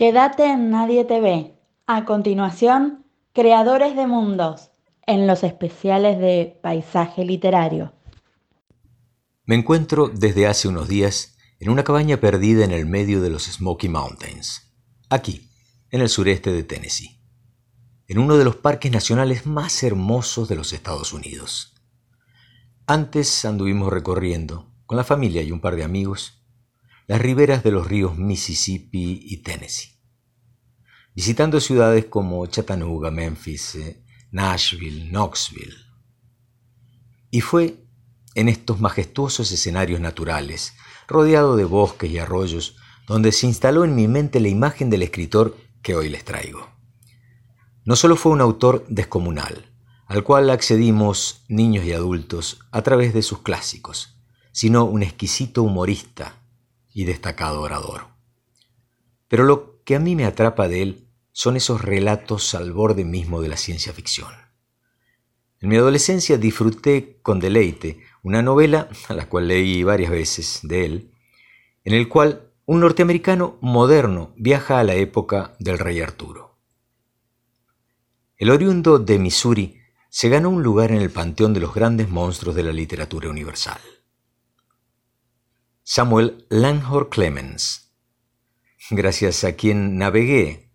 Quédate en Nadie te ve. A continuación, Creadores de Mundos, en los especiales de Paisaje Literario. Me encuentro desde hace unos días en una cabaña perdida en el medio de los Smoky Mountains, aquí, en el sureste de Tennessee, en uno de los parques nacionales más hermosos de los Estados Unidos. Antes anduvimos recorriendo, con la familia y un par de amigos, las riberas de los ríos Mississippi y Tennessee, visitando ciudades como Chattanooga, Memphis, eh, Nashville, Knoxville. Y fue en estos majestuosos escenarios naturales, rodeado de bosques y arroyos, donde se instaló en mi mente la imagen del escritor que hoy les traigo. No solo fue un autor descomunal, al cual accedimos niños y adultos a través de sus clásicos, sino un exquisito humorista y destacado orador. Pero lo que a mí me atrapa de él son esos relatos al borde mismo de la ciencia ficción. En mi adolescencia disfruté con deleite una novela, a la cual leí varias veces de él, en el cual un norteamericano moderno viaja a la época del rey Arturo. El oriundo de Missouri se ganó un lugar en el panteón de los grandes monstruos de la literatura universal. Samuel Langhor Clemens, gracias a quien navegué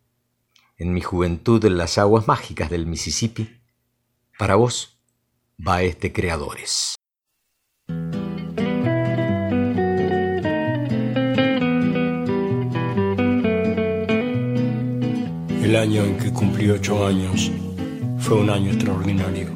en mi juventud en las aguas mágicas del Mississippi, para vos va este Creadores. El año en que cumplí ocho años fue un año extraordinario.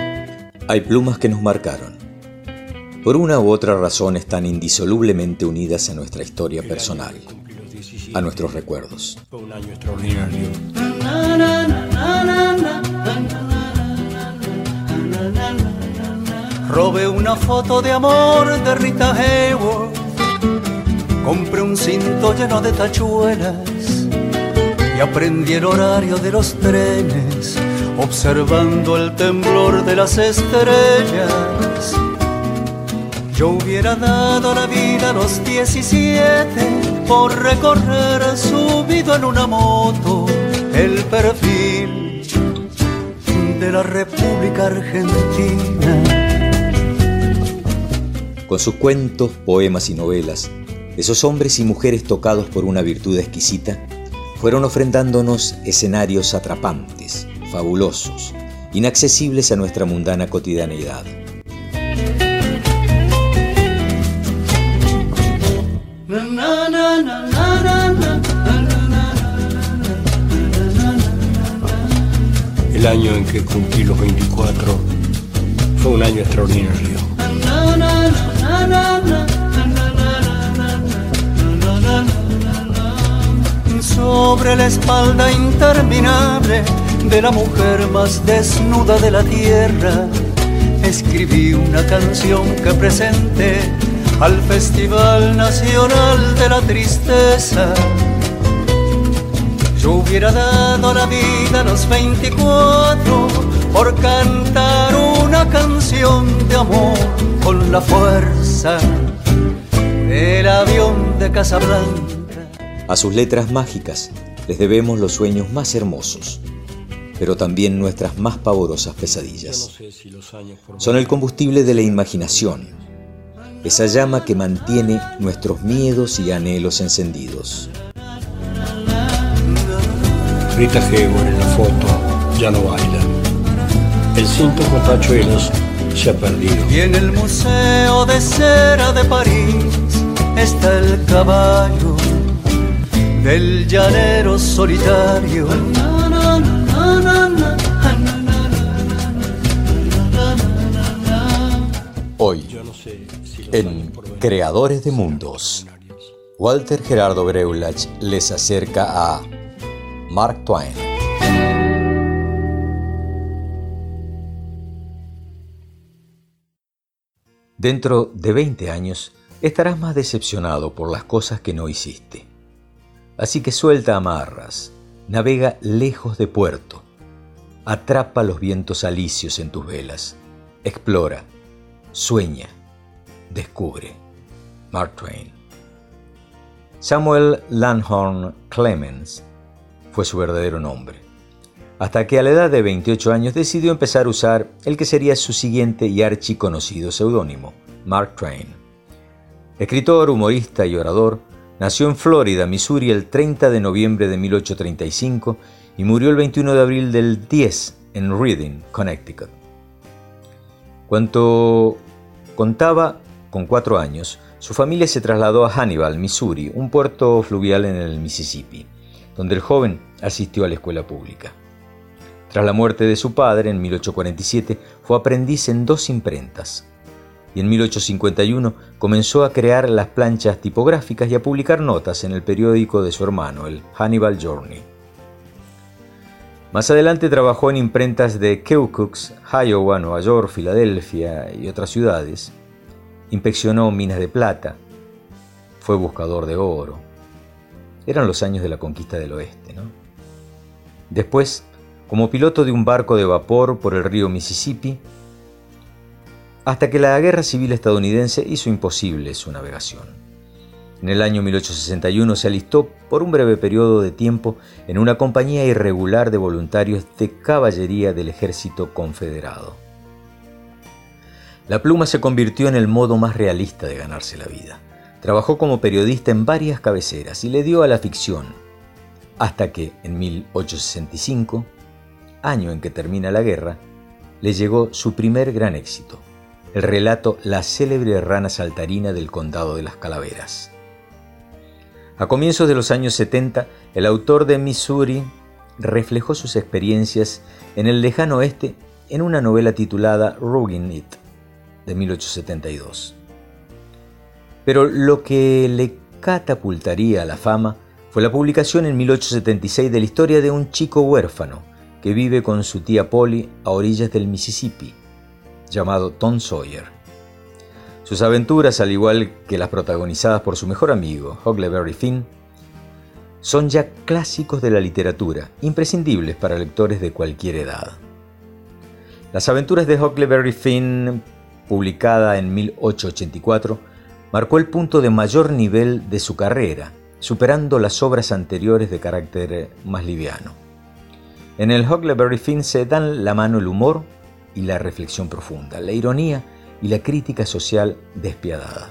hay plumas que nos marcaron. Por una u otra razón están indisolublemente unidas a nuestra historia personal, a nuestros recuerdos. Robé una foto de amor de Rita Hayworth. Compré un cinto lleno de tachuelas y aprendí el horario de los trenes observando el temblor de las estrellas. Yo hubiera dado la vida a los 17 por recorrer subido en una moto el perfil de la República Argentina. Con sus cuentos, poemas y novelas, esos hombres y mujeres tocados por una virtud exquisita fueron ofrendándonos escenarios atrapantes fabulosos, inaccesibles a nuestra mundana cotidianeidad. El año en que cumplí los 24 fue un año extraordinario. Sobre la espalda interminable de la mujer más desnuda de la tierra, escribí una canción que presenté al Festival Nacional de la Tristeza. Yo hubiera dado la vida a los 24 por cantar una canción de amor con la fuerza del avión de Casablanca. A sus letras mágicas les debemos los sueños más hermosos pero también nuestras más pavorosas pesadillas. Son el combustible de la imaginación, esa llama que mantiene nuestros miedos y anhelos encendidos. Rita Hayworth en la foto ya no baila. El cinto con tachuelos se ha perdido. Y en el Museo de Cera de París está el caballo del llanero solitario Hoy, en Creadores de Mundos. Walter Gerardo Breulach les acerca a Mark Twain. Dentro de 20 años estarás más decepcionado por las cosas que no hiciste. Así que suelta amarras, navega lejos de puerto, atrapa los vientos alicios en tus velas, explora, sueña, descubre. Mark Twain. Samuel Langhorne Clemens fue su verdadero nombre, hasta que a la edad de 28 años decidió empezar a usar el que sería su siguiente y archiconocido seudónimo, Mark Twain. Escritor, humorista y orador, nació en Florida, Missouri, el 30 de noviembre de 1835 y murió el 21 de abril del 10 en Reading, Connecticut. Cuando contaba con cuatro años, su familia se trasladó a Hannibal, Missouri, un puerto fluvial en el Mississippi, donde el joven asistió a la escuela pública. Tras la muerte de su padre en 1847, fue aprendiz en dos imprentas, y en 1851 comenzó a crear las planchas tipográficas y a publicar notas en el periódico de su hermano, el Hannibal Journey. Más adelante trabajó en imprentas de Keokuk, Iowa, Nueva York, Filadelfia y otras ciudades. Inspeccionó minas de plata, fue buscador de oro. Eran los años de la conquista del oeste, ¿no? Después, como piloto de un barco de vapor por el río Mississippi, hasta que la guerra civil estadounidense hizo imposible su navegación. En el año 1861 se alistó por un breve periodo de tiempo en una compañía irregular de voluntarios de caballería del ejército confederado. La pluma se convirtió en el modo más realista de ganarse la vida. Trabajó como periodista en varias cabeceras y le dio a la ficción, hasta que en 1865, año en que termina la guerra, le llegó su primer gran éxito, el relato La célebre rana saltarina del condado de las calaveras. A comienzos de los años 70, el autor de Missouri reflejó sus experiencias en el lejano oeste en una novela titulada Rugging It, de 1872. Pero lo que le catapultaría a la fama fue la publicación en 1876 de la historia de un chico huérfano que vive con su tía Polly a orillas del Mississippi llamado Tom Sawyer. Sus aventuras, al igual que las protagonizadas por su mejor amigo, Huckleberry Finn, son ya clásicos de la literatura, imprescindibles para lectores de cualquier edad. Las aventuras de Huckleberry Finn, publicada en 1884, marcó el punto de mayor nivel de su carrera, superando las obras anteriores de carácter más liviano. En el Huckleberry Finn se dan la mano el humor, y la reflexión profunda, la ironía y la crítica social despiadada.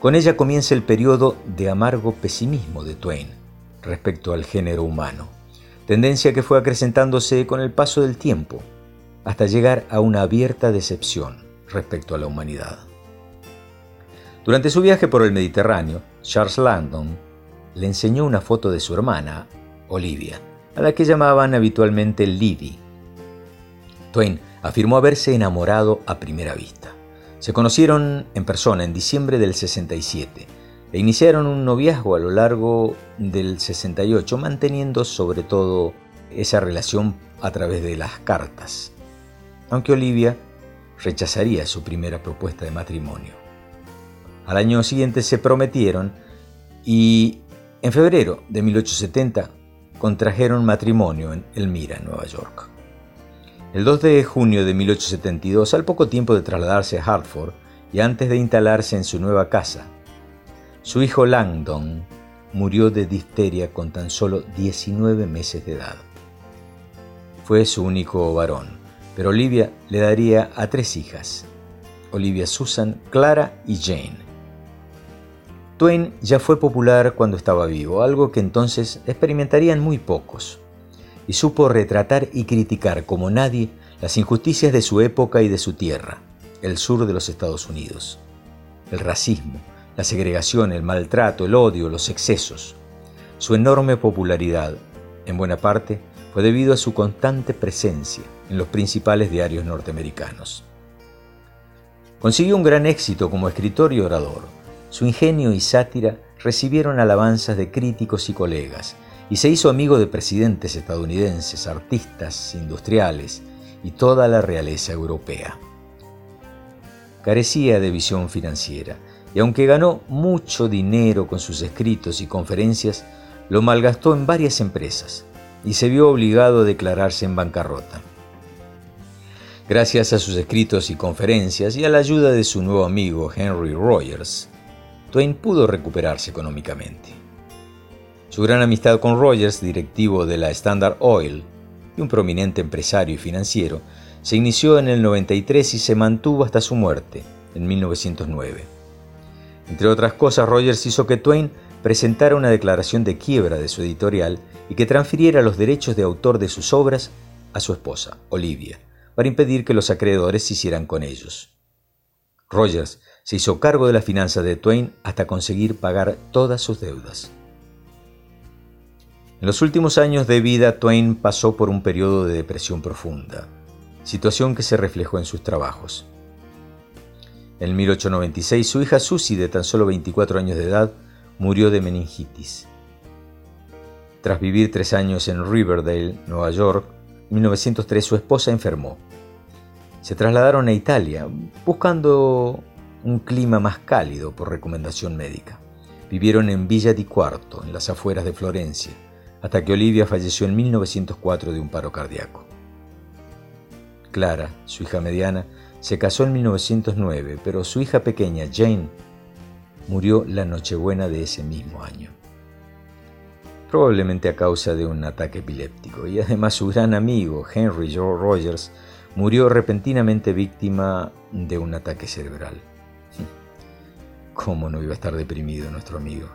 Con ella comienza el periodo de amargo pesimismo de Twain respecto al género humano, tendencia que fue acrecentándose con el paso del tiempo, hasta llegar a una abierta decepción respecto a la humanidad. Durante su viaje por el Mediterráneo, Charles Landon le enseñó una foto de su hermana, Olivia, a la que llamaban habitualmente Liddy. Twain afirmó haberse enamorado a primera vista. Se conocieron en persona en diciembre del 67 e iniciaron un noviazgo a lo largo del 68, manteniendo sobre todo esa relación a través de las cartas, aunque Olivia rechazaría su primera propuesta de matrimonio. Al año siguiente se prometieron y en febrero de 1870 contrajeron matrimonio en Elmira, Nueva York. El 2 de junio de 1872, al poco tiempo de trasladarse a Hartford y antes de instalarse en su nueva casa, su hijo Langdon murió de difteria con tan solo 19 meses de edad. Fue su único varón, pero Olivia le daría a tres hijas, Olivia Susan, Clara y Jane. Twain ya fue popular cuando estaba vivo, algo que entonces experimentarían muy pocos y supo retratar y criticar como nadie las injusticias de su época y de su tierra, el sur de los Estados Unidos. El racismo, la segregación, el maltrato, el odio, los excesos. Su enorme popularidad, en buena parte, fue debido a su constante presencia en los principales diarios norteamericanos. Consiguió un gran éxito como escritor y orador su ingenio y sátira recibieron alabanzas de críticos y colegas, y se hizo amigo de presidentes estadounidenses, artistas, industriales y toda la realeza europea. Carecía de visión financiera, y aunque ganó mucho dinero con sus escritos y conferencias, lo malgastó en varias empresas y se vio obligado a declararse en bancarrota. Gracias a sus escritos y conferencias y a la ayuda de su nuevo amigo Henry Rogers, Twain pudo recuperarse económicamente. Su gran amistad con Rogers, directivo de la Standard Oil y un prominente empresario y financiero, se inició en el 93 y se mantuvo hasta su muerte, en 1909. Entre otras cosas, Rogers hizo que Twain presentara una declaración de quiebra de su editorial y que transfiriera los derechos de autor de sus obras a su esposa, Olivia, para impedir que los acreedores se hicieran con ellos. Rogers se hizo cargo de la finanza de Twain hasta conseguir pagar todas sus deudas. En los últimos años de vida, Twain pasó por un periodo de depresión profunda, situación que se reflejó en sus trabajos. En 1896, su hija Susie, de tan solo 24 años de edad, murió de meningitis. Tras vivir tres años en Riverdale, Nueva York, en 1903 su esposa enfermó. Se trasladaron a Italia, buscando un clima más cálido por recomendación médica. Vivieron en Villa di Quarto, en las afueras de Florencia, hasta que Olivia falleció en 1904 de un paro cardíaco. Clara, su hija mediana, se casó en 1909, pero su hija pequeña, Jane, murió la Nochebuena de ese mismo año. Probablemente a causa de un ataque epiléptico, y además su gran amigo, Henry Joe Rogers, murió repentinamente víctima de un ataque cerebral. ¿Cómo no iba a estar deprimido nuestro amigo?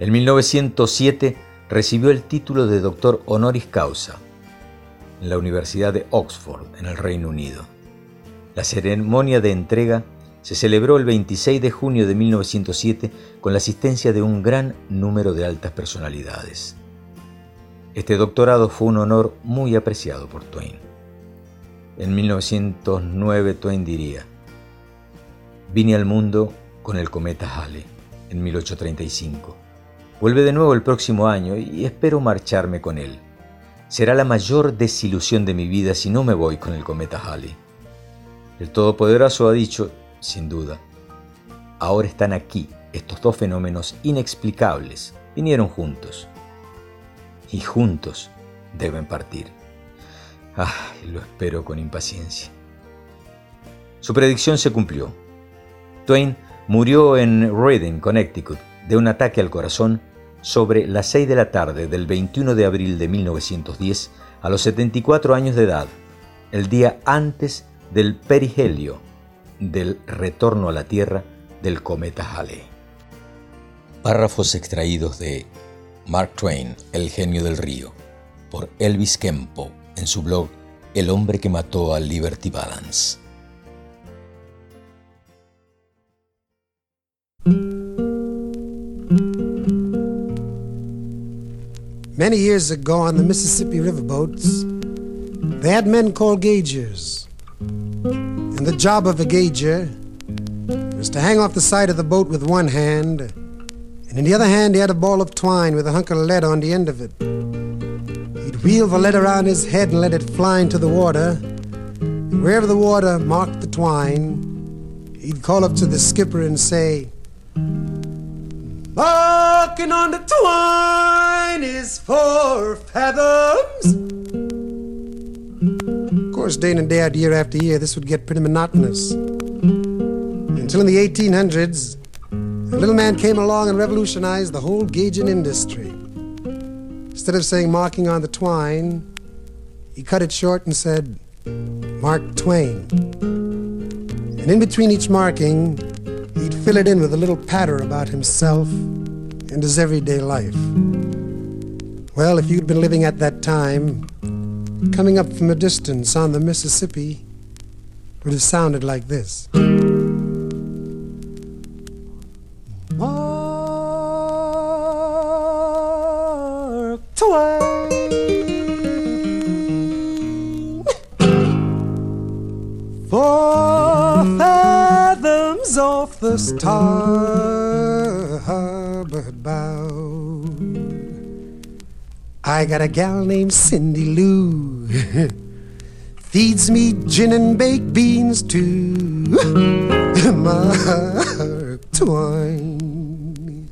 En 1907 recibió el título de doctor honoris causa en la Universidad de Oxford, en el Reino Unido. La ceremonia de entrega se celebró el 26 de junio de 1907 con la asistencia de un gran número de altas personalidades. Este doctorado fue un honor muy apreciado por Twain. En 1909 Twain diría, vine al mundo con el cometa Halley en 1835. Vuelve de nuevo el próximo año y espero marcharme con él. Será la mayor desilusión de mi vida si no me voy con el cometa Halley. El Todopoderoso ha dicho, sin duda, ahora están aquí estos dos fenómenos inexplicables. Vinieron juntos. Y juntos deben partir. Ay, lo espero con impaciencia. Su predicción se cumplió. Twain murió en Reading, Connecticut, de un ataque al corazón sobre las 6 de la tarde del 21 de abril de 1910 a los 74 años de edad, el día antes del perihelio del retorno a la Tierra del cometa Halley. Párrafos extraídos de Mark Twain, El genio del río, por Elvis Kempo en su blog El hombre que mató al Liberty Balance. Many years ago on the Mississippi riverboats, they had men called gaugers. And the job of a gauger was to hang off the side of the boat with one hand, and in the other hand he had a ball of twine with a hunk of lead on the end of it. He'd wheel the lead around his head and let it fly into the water. And wherever the water marked the twine, he'd call up to the skipper and say, Marking on the twine is four fathoms. Of course, day in and day out, year after year, this would get pretty monotonous. Until in the 1800s, a little man came along and revolutionized the whole gauging industry. Instead of saying marking on the twine, he cut it short and said, Mark Twain. And in between each marking, he'd fill it in with a little patter about himself and his everyday life. Well, if you'd been living at that time, coming up from a distance on the Mississippi would have sounded like this. Got a gal named Cindy Lou. Feeds me gin and baked beans too. Mark Twain.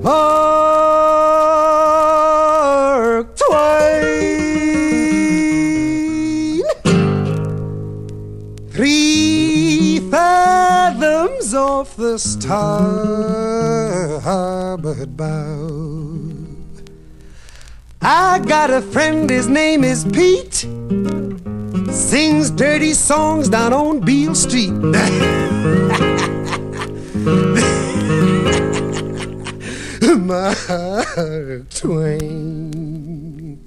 Mark Twain. Three fathoms off the starboard bow. I got a friend, his name is Pete. Sings dirty songs down on Beale Street. Mark Twain.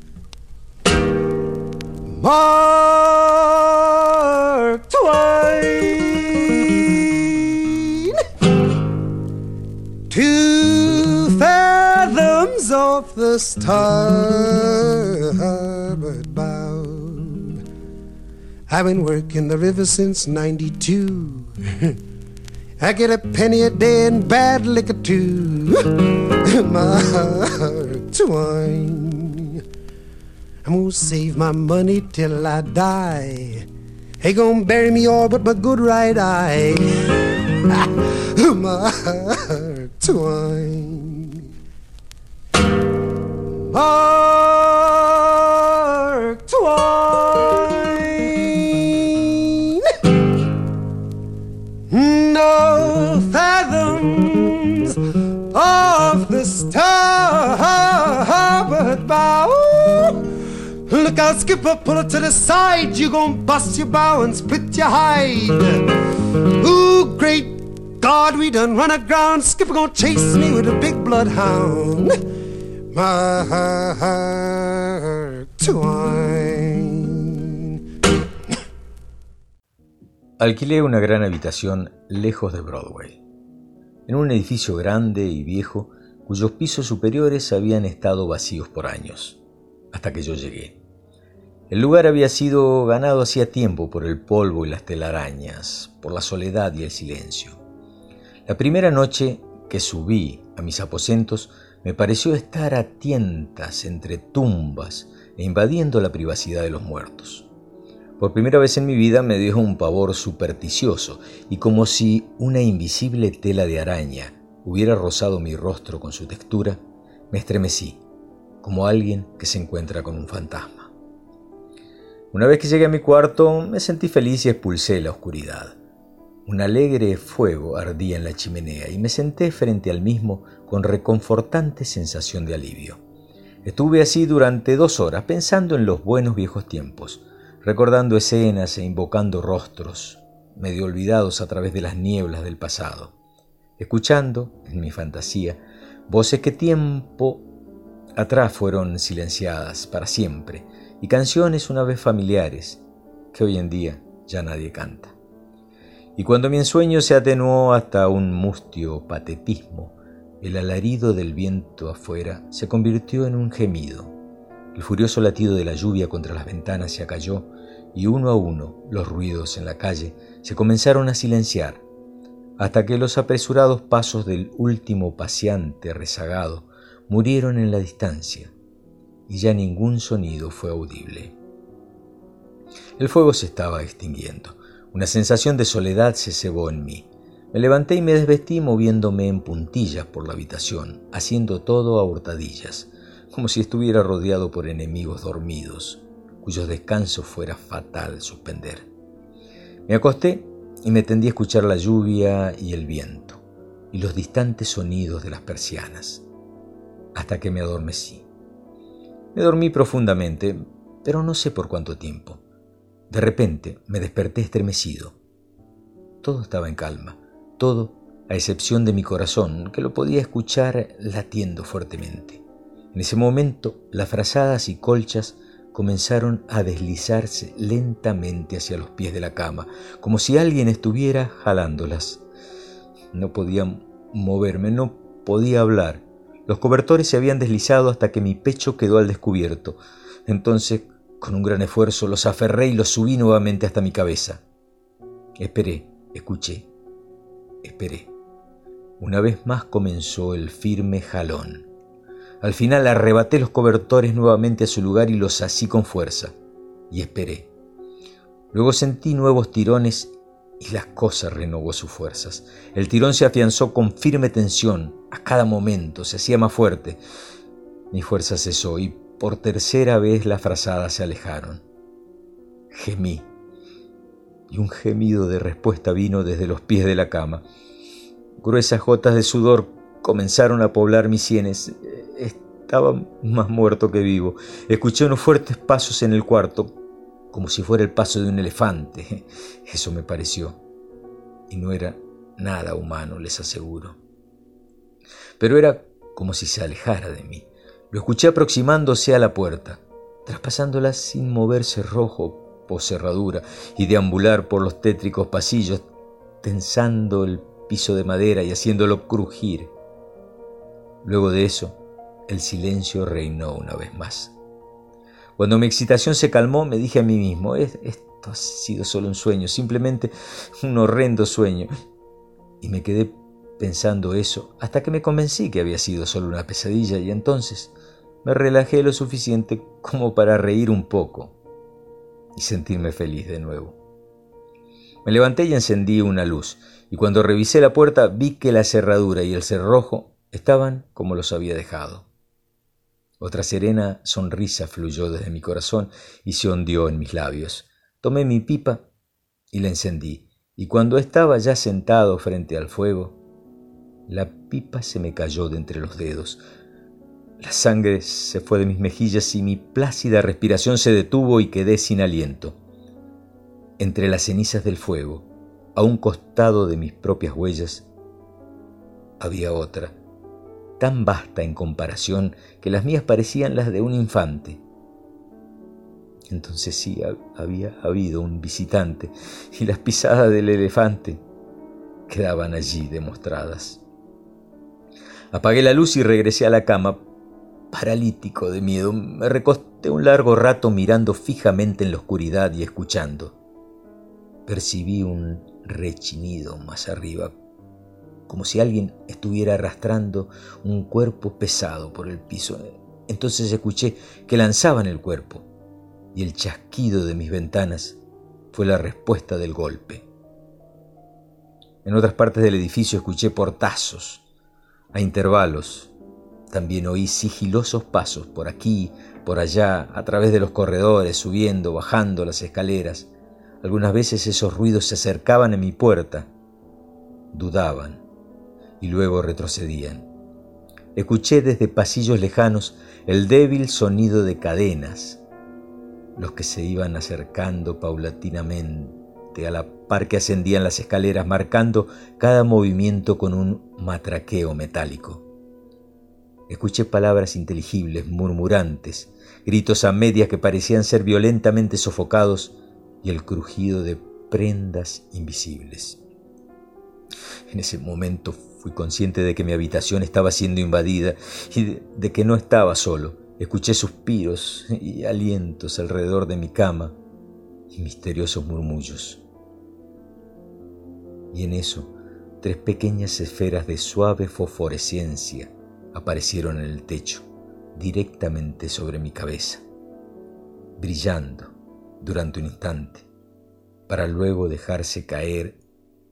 Mark off the starboard bow. I've been working the river since 92. I get a penny a day and bad liquor too. Mark Twain. I'm gonna save my money till I die. Ain't gonna bury me all but my good right eye. Mark Twain. Mark Twain. No fathoms off the starboard bow. Look out, skipper, pull it to the side. You gon' bust your bow and split your hide. Ooh, great God, we done run aground. Skipper gon' chase me with a big bloodhound. Alquilé una gran habitación lejos de Broadway, en un edificio grande y viejo cuyos pisos superiores habían estado vacíos por años, hasta que yo llegué. El lugar había sido ganado hacía tiempo por el polvo y las telarañas, por la soledad y el silencio. La primera noche que subí a mis aposentos me pareció estar a tientas entre tumbas e invadiendo la privacidad de los muertos. Por primera vez en mi vida me dio un pavor supersticioso y como si una invisible tela de araña hubiera rozado mi rostro con su textura, me estremecí, como alguien que se encuentra con un fantasma. Una vez que llegué a mi cuarto, me sentí feliz y expulsé la oscuridad. Un alegre fuego ardía en la chimenea y me senté frente al mismo con reconfortante sensación de alivio. Estuve así durante dos horas pensando en los buenos viejos tiempos, recordando escenas e invocando rostros, medio olvidados a través de las nieblas del pasado, escuchando, en mi fantasía, voces que tiempo atrás fueron silenciadas para siempre y canciones una vez familiares que hoy en día ya nadie canta. Y cuando mi ensueño se atenuó hasta un mustio patetismo, el alarido del viento afuera se convirtió en un gemido. El furioso latido de la lluvia contra las ventanas se acalló y uno a uno los ruidos en la calle se comenzaron a silenciar, hasta que los apresurados pasos del último paseante rezagado murieron en la distancia y ya ningún sonido fue audible. El fuego se estaba extinguiendo. Una sensación de soledad se cebó en mí. Me levanté y me desvestí moviéndome en puntillas por la habitación, haciendo todo a hurtadillas, como si estuviera rodeado por enemigos dormidos, cuyos descansos fuera fatal suspender. Me acosté y me tendí a escuchar la lluvia y el viento, y los distantes sonidos de las persianas, hasta que me adormecí. Me dormí profundamente, pero no sé por cuánto tiempo. De repente me desperté estremecido. Todo estaba en calma, todo a excepción de mi corazón, que lo podía escuchar latiendo fuertemente. En ese momento las frazadas y colchas comenzaron a deslizarse lentamente hacia los pies de la cama, como si alguien estuviera jalándolas. No podía moverme, no podía hablar. Los cobertores se habían deslizado hasta que mi pecho quedó al descubierto. Entonces, con un gran esfuerzo, los aferré y los subí nuevamente hasta mi cabeza. Esperé, escuché, Esperé. Una vez más comenzó el firme jalón. Al final arrebaté los cobertores nuevamente a su lugar y los así con fuerza. Y esperé. Luego sentí nuevos tirones y la cosa renovó sus fuerzas. El tirón se afianzó con firme tensión. A cada momento se hacía más fuerte. Mi fuerza cesó y por tercera vez las frazadas se alejaron. Gemí. Y un gemido de respuesta vino desde los pies de la cama. Gruesas gotas de sudor comenzaron a poblar mis sienes. Estaba más muerto que vivo. Escuché unos fuertes pasos en el cuarto, como si fuera el paso de un elefante. Eso me pareció. Y no era nada humano, les aseguro. Pero era como si se alejara de mí. Lo escuché aproximándose a la puerta, traspasándola sin moverse rojo por cerradura y deambular por los tétricos pasillos, tensando el piso de madera y haciéndolo crujir. Luego de eso, el silencio reinó una vez más. Cuando mi excitación se calmó, me dije a mí mismo, esto ha sido solo un sueño, simplemente un horrendo sueño. Y me quedé pensando eso hasta que me convencí que había sido solo una pesadilla y entonces me relajé lo suficiente como para reír un poco y sentirme feliz de nuevo. Me levanté y encendí una luz y cuando revisé la puerta vi que la cerradura y el cerrojo estaban como los había dejado. Otra serena sonrisa fluyó desde mi corazón y se hundió en mis labios. Tomé mi pipa y la encendí, y cuando estaba ya sentado frente al fuego, la pipa se me cayó de entre los dedos. La sangre se fue de mis mejillas y mi plácida respiración se detuvo y quedé sin aliento. Entre las cenizas del fuego, a un costado de mis propias huellas, había otra, tan vasta en comparación que las mías parecían las de un infante. Entonces sí había habido un visitante y las pisadas del elefante quedaban allí demostradas. Apagué la luz y regresé a la cama, paralítico de miedo. Me recosté un largo rato mirando fijamente en la oscuridad y escuchando. Percibí un rechinido más arriba, como si alguien estuviera arrastrando un cuerpo pesado por el piso. Entonces escuché que lanzaban el cuerpo y el chasquido de mis ventanas fue la respuesta del golpe. En otras partes del edificio escuché portazos a intervalos. También oí sigilosos pasos por aquí, por allá, a través de los corredores, subiendo, bajando las escaleras. Algunas veces esos ruidos se acercaban a mi puerta, dudaban y luego retrocedían. Escuché desde pasillos lejanos el débil sonido de cadenas, los que se iban acercando paulatinamente a la par que ascendían las escaleras, marcando cada movimiento con un matraqueo metálico. Escuché palabras inteligibles, murmurantes, gritos a medias que parecían ser violentamente sofocados y el crujido de prendas invisibles. En ese momento fui consciente de que mi habitación estaba siendo invadida y de, que no estaba solo. Escuché suspiros y alientos alrededor de mi cama y misteriosos murmullos. Y en eso, tres pequeñas esferas de suave fosforescencia aparecieron en el techo, directamente sobre mi cabeza, brillando durante un instante, para luego dejarse caer,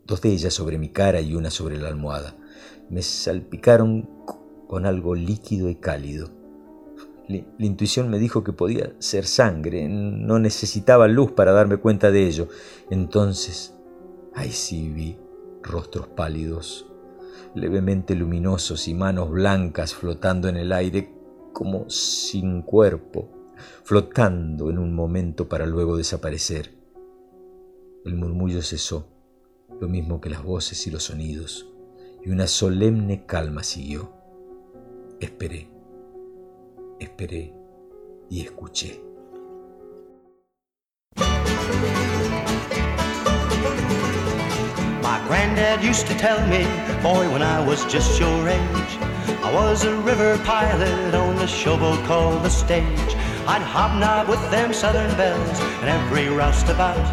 dos de ellas sobre mi cara y una sobre la almohada. Me salpicaron con algo líquido y cálido. La, intuición me dijo que podía ser sangre, no necesitaba luz para darme cuenta de ello. Entonces, ahí sí vi rostros pálidos, levemente luminosos y manos blancas flotando en el aire como sin cuerpo flotando en un momento para luego desaparecer. El murmullo cesó, lo mismo que las voces y los sonidos, y una solemne calma siguió. Esperé, esperé y escuché. Granddad used to tell me, boy, when I was just your age, I was a river pilot on the showboat called the stage. I'd hobnob with them southern belles and every roustabout.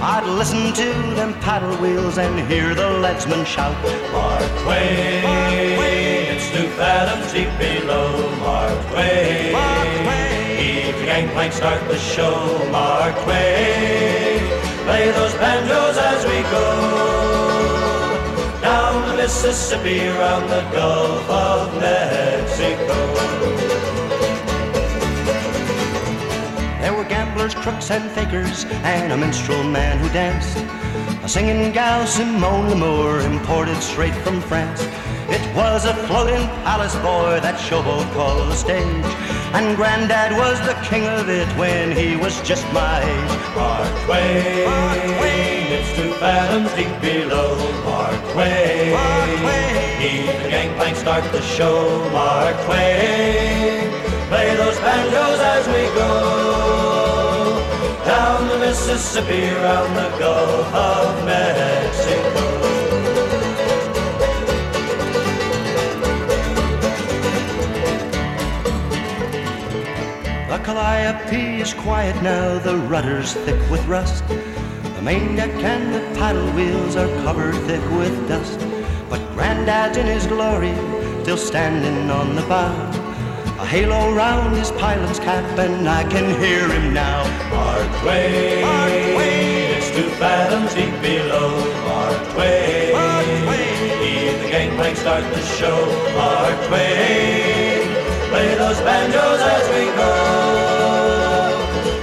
I'd listen to them paddle wheels and hear the leadsman shout, Mark Twain, Mark Twain. it's two fathoms deep below, Mark Twain. Mark Twain. Heave the gangplank, start the show, Mark Twain. Play those banjos as we go Mississippi, around the Gulf of Mexico. There were gamblers, crooks, and fakers, and a minstrel man who danced. A singing gal, Simone Lamour, imported straight from France. It was a floating palace boy that showboat called the stage. And Grandad was the king of it when he was just my age. Mark Twain, Mark Twain. it's two fathoms deep below. Mark Twain, The gangplank, start the show. Mark Twain, play those banjos as we go down the Mississippi, round the Gulf of Mexico. The Calliope is quiet now, the rudder's thick with rust. The main deck and the paddle wheels are covered thick with dust. But Grandad's in his glory, still standing on the bow. A halo round his pilot's cap, and I can hear him now. Mark Twain, Mark Twain. it's two fathoms deep below. Mark Twain, Mark Twain. Heave the gangplank, start the show. Mark Twain, play those banjos as we go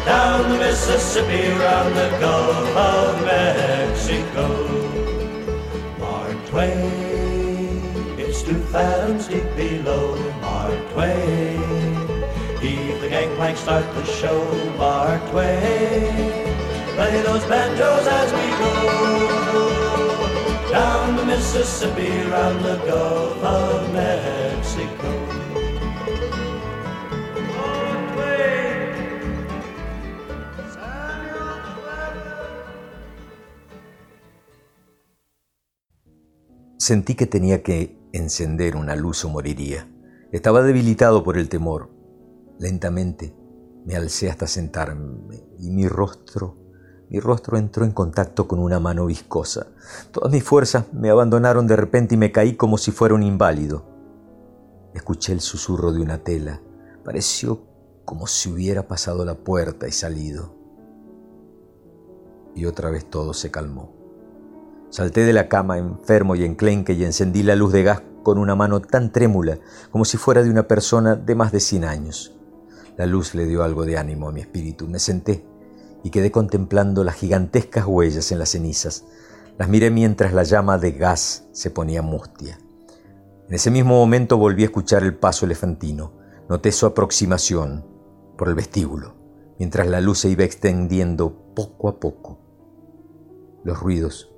down the Mississippi, round the Gulf of Mexico. Mark Twain, two fathoms deep below. Mark Twain. Heave the gangplank, start the show, Mark Twain. Play those banjos as we go down the Mississippi, round the Gulf of Mexico. Sentí que tenía que encender una luz o moriría. Estaba debilitado por el temor. Lentamente me alcé hasta sentarme y mi rostro, mi rostro entró en contacto con una mano viscosa. Todas mis fuerzas me abandonaron de repente y me caí como si fuera un inválido. Escuché el susurro de una tela. Pareció como si hubiera pasado la puerta y salido. Y otra vez todo se calmó. Salté de la cama enfermo y enclenque y encendí la luz de gas con una mano tan trémula como si fuera de una persona de más de cien años. La luz le dio algo de ánimo a mi espíritu. Me senté y quedé contemplando las gigantescas huellas en las cenizas. Las miré mientras la llama de gas se ponía mustia. En ese mismo momento volví a escuchar el paso elefantino. Noté su aproximación por el vestíbulo, mientras la luz se iba extendiendo poco a poco. Los ruidos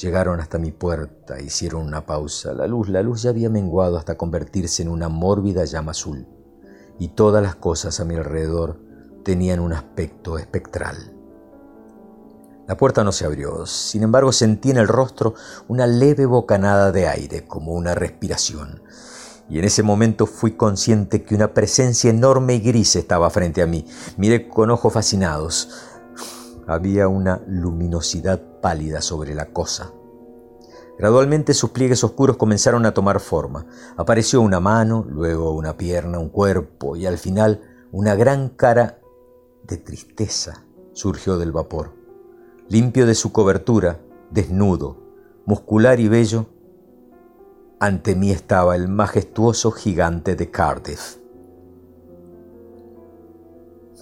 Llegaron hasta mi puerta, hicieron una pausa. La luz, la luz ya había menguado hasta convertirse en una mórbida llama azul, y todas las cosas a mi alrededor tenían un aspecto espectral. La puerta no se abrió, sin embargo sentí en el rostro una leve bocanada de aire, como una respiración. Y en ese momento fui consciente que una presencia enorme y gris estaba frente a mí. Miré con ojos fascinados. Había una luminosidad pálida sobre la cosa. Gradualmente sus pliegues oscuros comenzaron a tomar forma. Apareció una mano, luego una pierna, un cuerpo y al final una gran cara de tristeza surgió del vapor. Limpio de su cobertura, desnudo, muscular y bello, ante mí estaba el majestuoso gigante de Cardiff.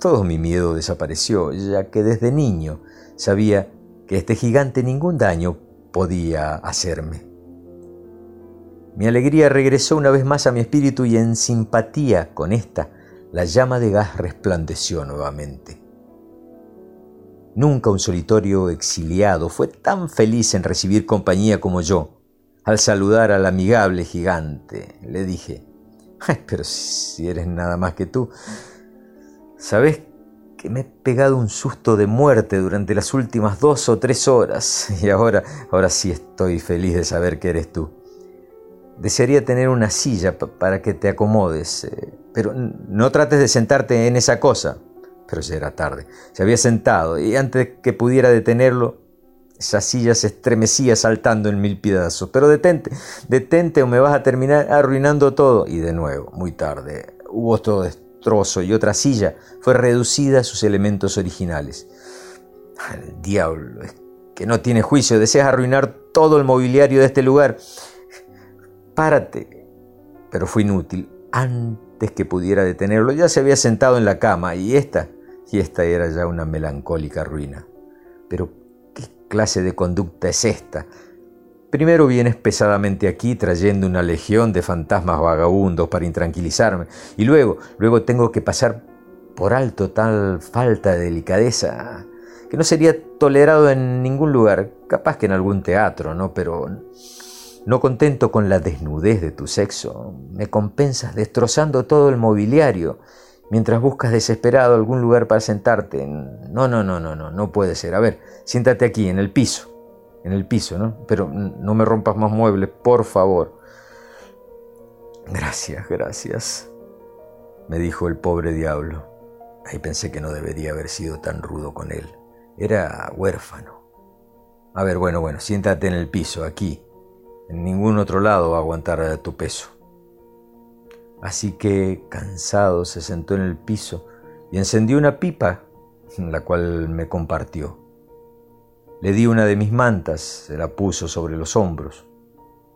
Todo mi miedo desapareció, ya que desde niño sabía que este gigante ningún daño podía hacerme. Mi alegría regresó una vez más a mi espíritu y en simpatía con esta, la llama de gas resplandeció nuevamente. Nunca un solitario exiliado fue tan feliz en recibir compañía como yo. Al saludar al amigable gigante, le dije, Ay, pero si eres nada más que tú, Sabes que me he pegado un susto de muerte durante las últimas dos o tres horas y ahora, ahora sí estoy feliz de saber que eres tú. Desearía tener una silla para que te acomodes, eh, pero no trates de sentarte en esa cosa. Pero ya era tarde. Se había sentado y antes que pudiera detenerlo, esa silla se estremecía saltando en mil pedazos. Pero detente, detente o me vas a terminar arruinando todo. Y de nuevo, muy tarde, hubo otro y otra silla fue reducida a sus elementos originales. El diablo, es que no tiene juicio, deseas arruinar todo el mobiliario de este lugar. Párate. Pero fue inútil. Antes que pudiera detenerlo, ya se había sentado en la cama y esta, y esta era ya una melancólica ruina. Pero clase de conducta es esta? Primero vienes pesadamente aquí trayendo una legión de fantasmas vagabundos para intranquilizarme, y luego, luego tengo que pasar por alto tal falta de delicadeza que no sería tolerado en ningún lugar, capaz que en algún teatro, ¿no? Pero no contento con la desnudez de tu sexo, me compensas destrozando todo el mobiliario mientras buscas desesperado algún lugar para sentarte. No, no, no, no, no, no puede ser. A ver, siéntate aquí, en el piso. En el piso, ¿no? Pero no me rompas más muebles, por favor. Gracias, gracias, me dijo el pobre diablo. Ahí pensé que no debería haber sido tan rudo con él. Era huérfano. A ver, bueno, bueno, siéntate en el piso, aquí. En ningún otro lado va a aguantar tu peso. Así que, cansado, se sentó en el piso y encendió una pipa, la cual me compartió. Le di una de mis mantas, se la puso sobre los hombros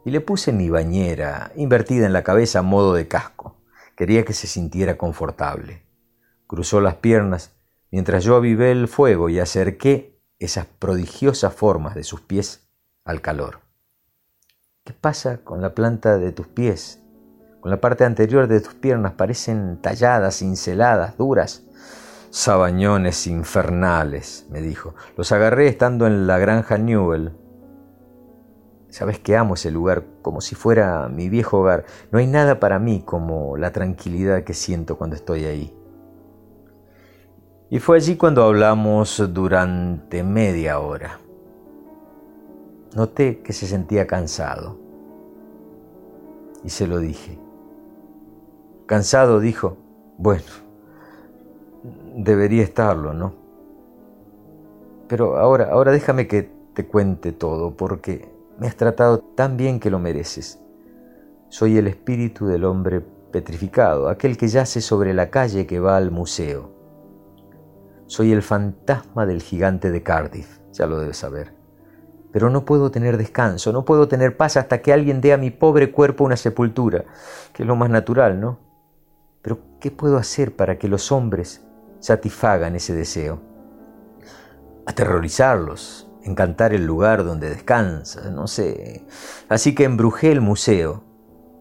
y le puse mi bañera invertida en la cabeza a modo de casco. Quería que se sintiera confortable. Cruzó las piernas mientras yo avivé el fuego y acerqué esas prodigiosas formas de sus pies al calor. ¿Qué pasa con la planta de tus pies? con la parte anterior de tus piernas parecen talladas, cinceladas, duras. Sabañones infernales, me dijo. Los agarré estando en la granja Newell. Sabes que amo ese lugar como si fuera mi viejo hogar. No hay nada para mí como la tranquilidad que siento cuando estoy ahí. Y fue allí cuando hablamos durante media hora. Noté que se sentía cansado. Y se lo dije. Cansado dijo, bueno, debería estarlo, ¿no? Pero ahora, ahora déjame que te cuente todo, porque me has tratado tan bien que lo mereces. Soy el espíritu del hombre petrificado, aquel que yace sobre la calle que va al museo. Soy el fantasma del gigante de Cardiff, ya lo debes saber. Pero no puedo tener descanso, no puedo tener paz hasta que alguien dé a mi pobre cuerpo una sepultura, que es lo más natural, ¿no? Pero ¿qué puedo hacer para que los hombres satisfagan ese deseo? Aterrorizarlos, encantar el lugar donde descansa, no sé. Así que embrujé el museo,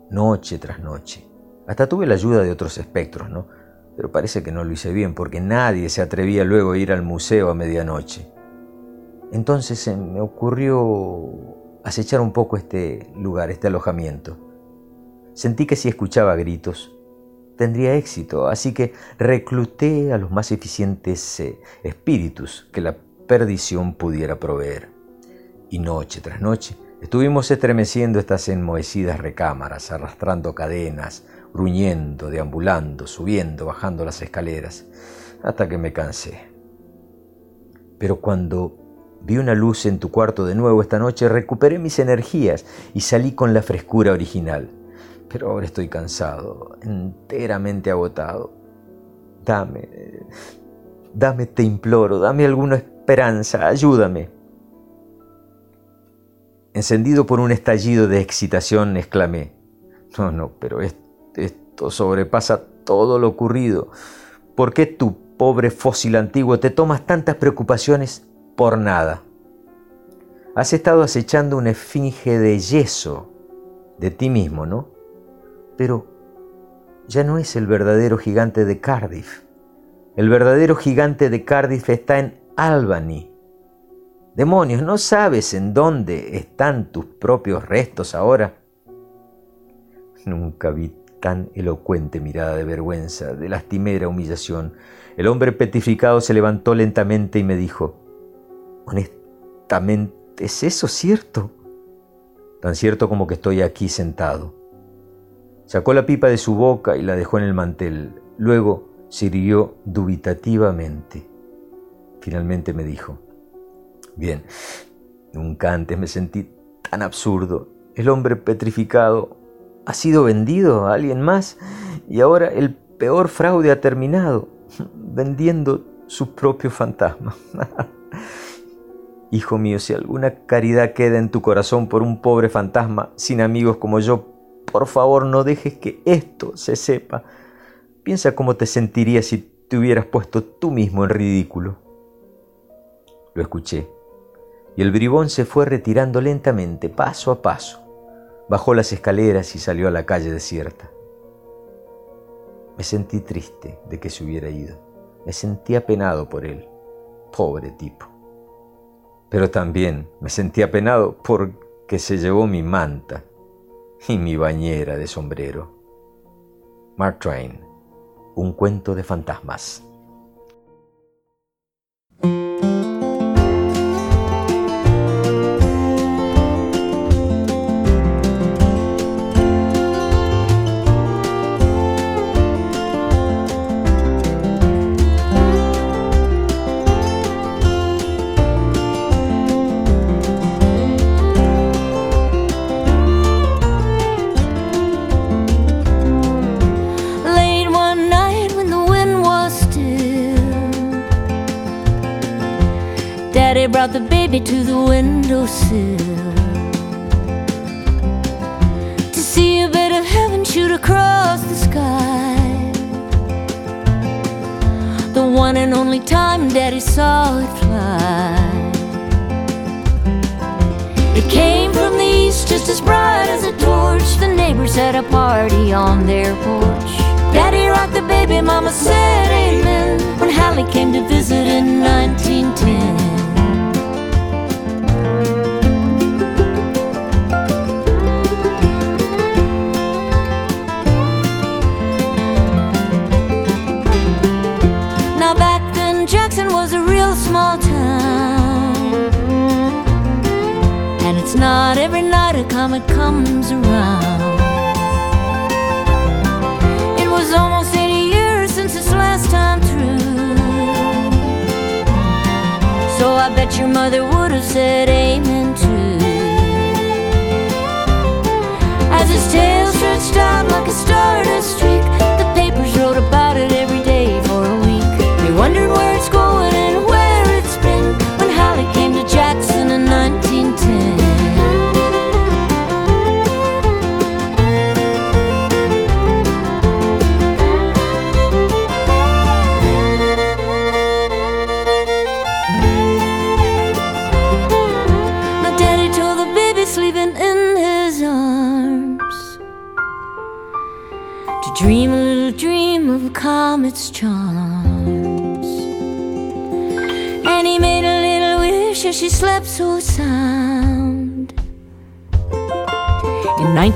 noche tras noche. Hasta tuve la ayuda de otros espectros, ¿no? Pero parece que no lo hice bien, porque nadie se atrevía luego a ir al museo a medianoche. Entonces se me ocurrió acechar un poco este lugar, este alojamiento. Sentí que si escuchaba gritos, tendría éxito, así que recluté a los más eficientes eh, espíritus que la perdición pudiera proveer. Y noche tras noche estuvimos estremeciendo estas enmohecidas recámaras, arrastrando cadenas, gruñendo, deambulando, subiendo, bajando las escaleras, hasta que me cansé. Pero cuando vi una luz en tu cuarto de nuevo esta noche, recuperé mis energías y salí con la frescura original pero ahora estoy cansado, enteramente agotado. Dame, dame, te imploro, dame alguna esperanza, ayúdame. Encendido por un estallido de excitación, exclamé, no, no, pero esto sobrepasa todo lo ocurrido. ¿Por qué tú, pobre fósil antiguo, te tomas tantas preocupaciones por nada? Has estado acechando una esfinge de yeso de ti mismo, ¿no? Pero ya no es el verdadero gigante de Cardiff. El verdadero gigante de Cardiff está en Albany. Demonios, ¿no sabes en dónde están tus propios restos ahora? Nunca vi tan elocuente mirada de vergüenza, de lastimera humillación. El hombre petrificado se levantó lentamente y me dijo, honestamente, ¿es eso cierto? Tan cierto como que estoy aquí sentado. Sacó la pipa de su boca y la dejó en el mantel. Luego se rió dubitativamente. Finalmente me dijo, bien, nunca antes me sentí tan absurdo. El hombre petrificado ha sido vendido a alguien más y ahora el peor fraude ha terminado, vendiendo su propio fantasma. Hijo mío, si alguna caridad queda en tu corazón por un pobre fantasma sin amigos como yo, por favor no dejes que esto se sepa. Piensa cómo te sentirías si te hubieras puesto tú mismo en ridículo. Lo escuché, y el bribón se fue retirando lentamente, paso a paso. Bajó las escaleras y salió a la calle desierta. Me sentí triste de que se hubiera ido. Me sentí apenado por él. Pobre tipo. Pero también me sentí apenado porque se llevó mi manta y mi bañera de sombrero. Mark Twain, un cuento de fantasmas. To the windowsill to see a bit of heaven shoot across the sky. The one and only time Daddy saw it fly. It came from the east just as bright as a torch. The neighbors had a party on their porch. Daddy rocked the baby, Mama said amen when Hallie came to visit in 1910. Not every night a comet comes around. It was almost 80 years since its last time through. So I bet your mother would have said amen too. As his tail stretched out like a streak, the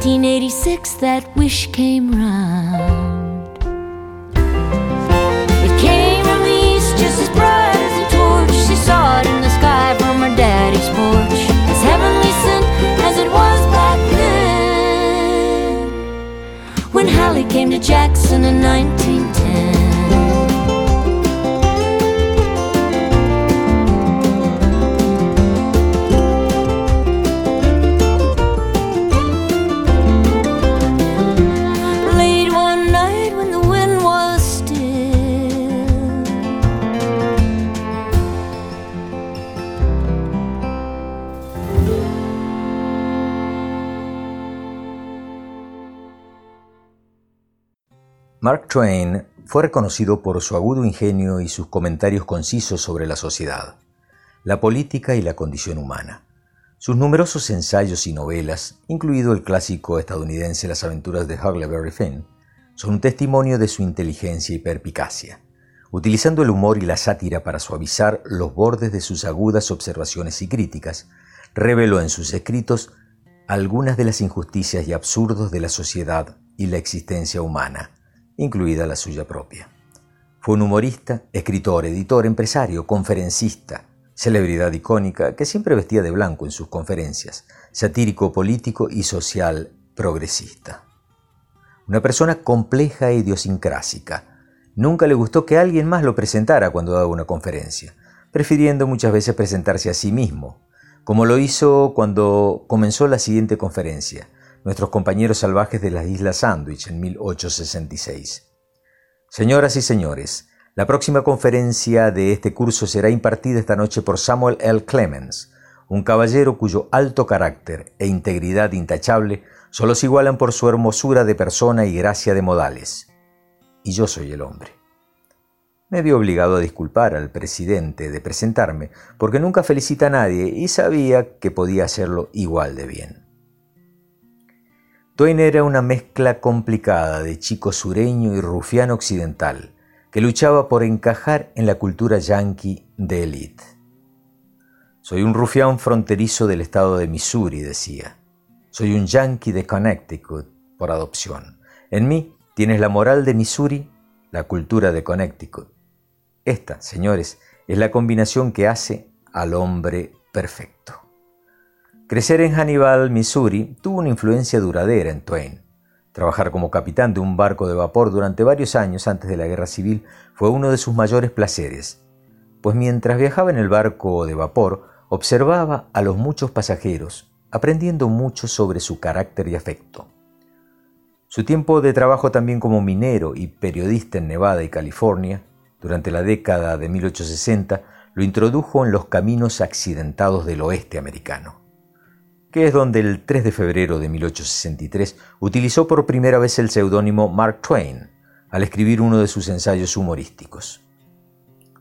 1986, that wish came round. Twain fue reconocido por su agudo ingenio y sus comentarios concisos sobre la sociedad, la política y la condición humana. Sus numerosos ensayos y novelas, incluido el clásico estadounidense Las aventuras de Huckleberry Finn, son un testimonio de su inteligencia y perpicacia. Utilizando el humor y la sátira para suavizar los bordes de sus agudas observaciones y críticas, reveló en sus escritos algunas de las injusticias y absurdos de la sociedad y la existencia humana incluida la suya propia. Fue un humorista, escritor, editor, empresario, conferencista, celebridad icónica que siempre vestía de blanco en sus conferencias, satírico político y social progresista. Una persona compleja e idiosincrásica, Nunca le gustó que alguien más lo presentara cuando daba una conferencia, prefiriendo muchas veces presentarse a sí mismo, como lo hizo cuando comenzó la siguiente conferencia, Nuestros compañeros salvajes de las Islas Sandwich en 1866. Señoras y señores, la próxima conferencia de este curso será impartida esta noche por Samuel L. Clemens, un caballero cuyo alto carácter e integridad intachable solo se igualan por su hermosura de persona y gracia de modales. Y yo soy el hombre. Me vi obligado a disculpar al presidente de presentarme, porque nunca felicita a nadie y sabía que podía hacerlo igual de bien. Twain era una mezcla complicada de chico sureño y rufiano occidental, que luchaba por encajar en la cultura yankee de élite. Soy un rufián fronterizo del estado de Missouri, decía. Soy un yankee de Connecticut por adopción. En mí tienes la moral de Missouri, la cultura de Connecticut. Esta, señores, es la combinación que hace al hombre perfecto. Crecer en Hannibal, Missouri, tuvo una influencia duradera en Twain. Trabajar como capitán de un barco de vapor durante varios años antes de la guerra civil fue uno de sus mayores placeres, pues mientras viajaba en el barco de vapor, observaba a los muchos pasajeros, aprendiendo mucho sobre su carácter y afecto. Su tiempo de trabajo también como minero y periodista en Nevada y California, durante la década de 1860, lo introdujo en los caminos accidentados del oeste americano que es donde el 3 de febrero de 1863 utilizó por primera vez el seudónimo Mark Twain al escribir uno de sus ensayos humorísticos.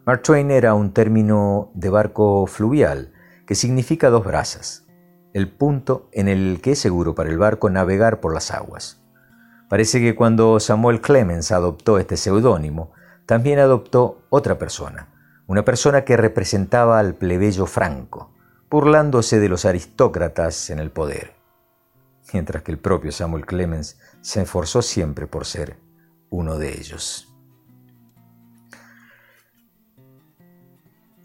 Mark Twain era un término de barco fluvial que significa dos brazas, el punto en el que es seguro para el barco navegar por las aguas. Parece que cuando Samuel Clemens adoptó este seudónimo, también adoptó otra persona, una persona que representaba al plebeyo franco, burlándose de los aristócratas en el poder, mientras que el propio Samuel Clemens se esforzó siempre por ser uno de ellos.